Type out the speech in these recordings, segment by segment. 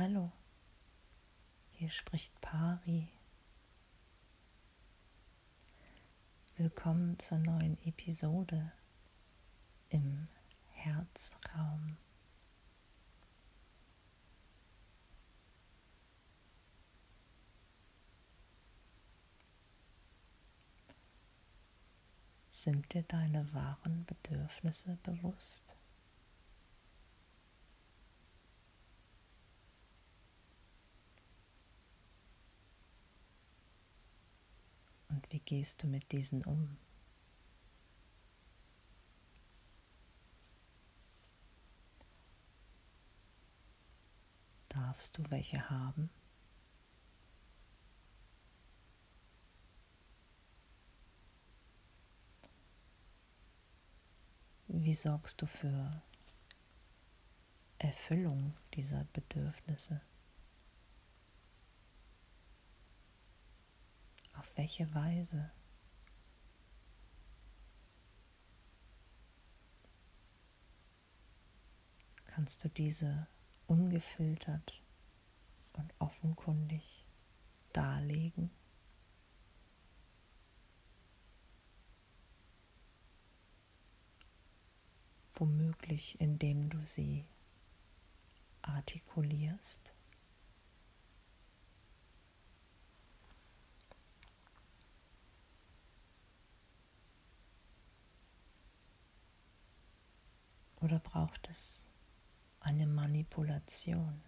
Hallo, hier spricht Pari. Willkommen zur neuen Episode im Herzraum. Sind dir deine wahren Bedürfnisse bewusst? Und wie gehst du mit diesen um? Darfst du welche haben? Wie sorgst du für Erfüllung dieser Bedürfnisse? Welche Weise? Kannst du diese ungefiltert und offenkundig darlegen? Womöglich indem du sie artikulierst. Oder braucht es eine Manipulation,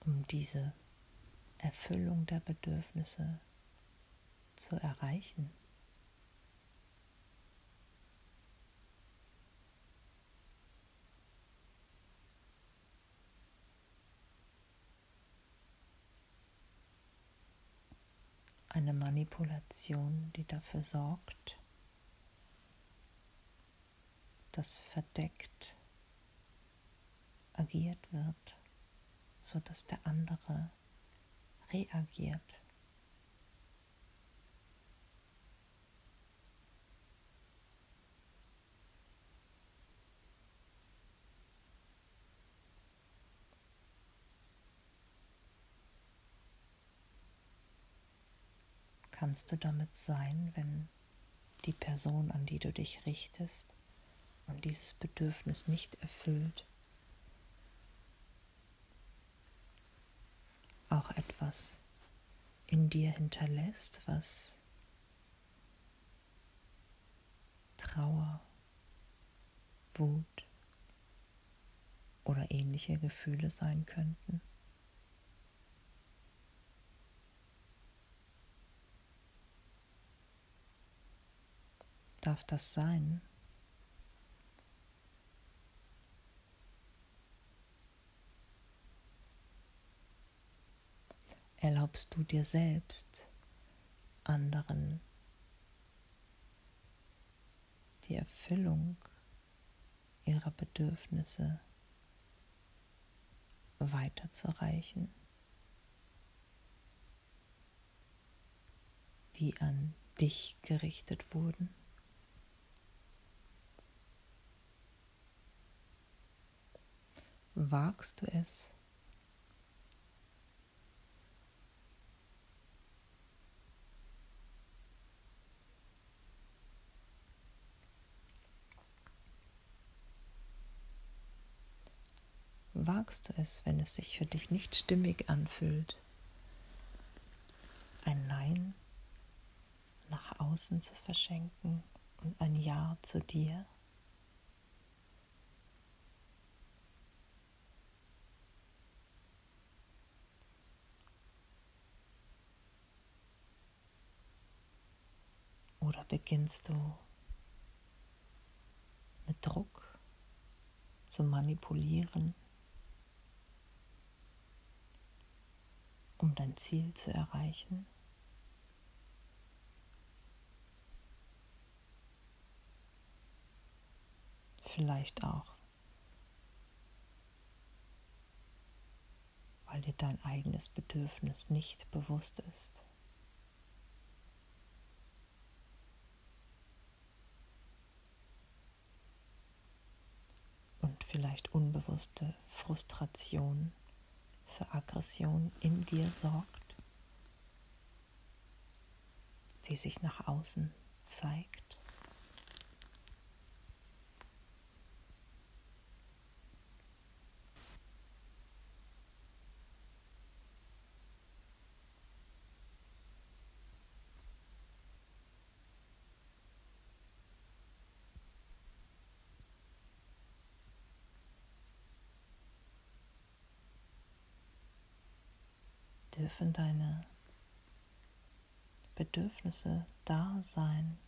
um diese Erfüllung der Bedürfnisse zu erreichen? Eine Manipulation, die dafür sorgt, das verdeckt agiert wird, sodass der andere reagiert. Kannst du damit sein, wenn die Person, an die du dich richtest, und dieses Bedürfnis nicht erfüllt, auch etwas in dir hinterlässt, was Trauer, Wut oder ähnliche Gefühle sein könnten. Darf das sein? Erlaubst du dir selbst, anderen die Erfüllung ihrer Bedürfnisse weiterzureichen, die an dich gerichtet wurden. Wagst du es, wagst du es, wenn es sich für dich nicht stimmig anfühlt, ein Nein nach außen zu verschenken und ein Ja zu dir? Oder beginnst du mit Druck zu manipulieren? Um dein Ziel zu erreichen. Vielleicht auch, weil dir dein eigenes Bedürfnis nicht bewusst ist. Und vielleicht unbewusste Frustration, für Aggression in dir sorgt, die sich nach außen zeigt. Dürfen deine Bedürfnisse da sein.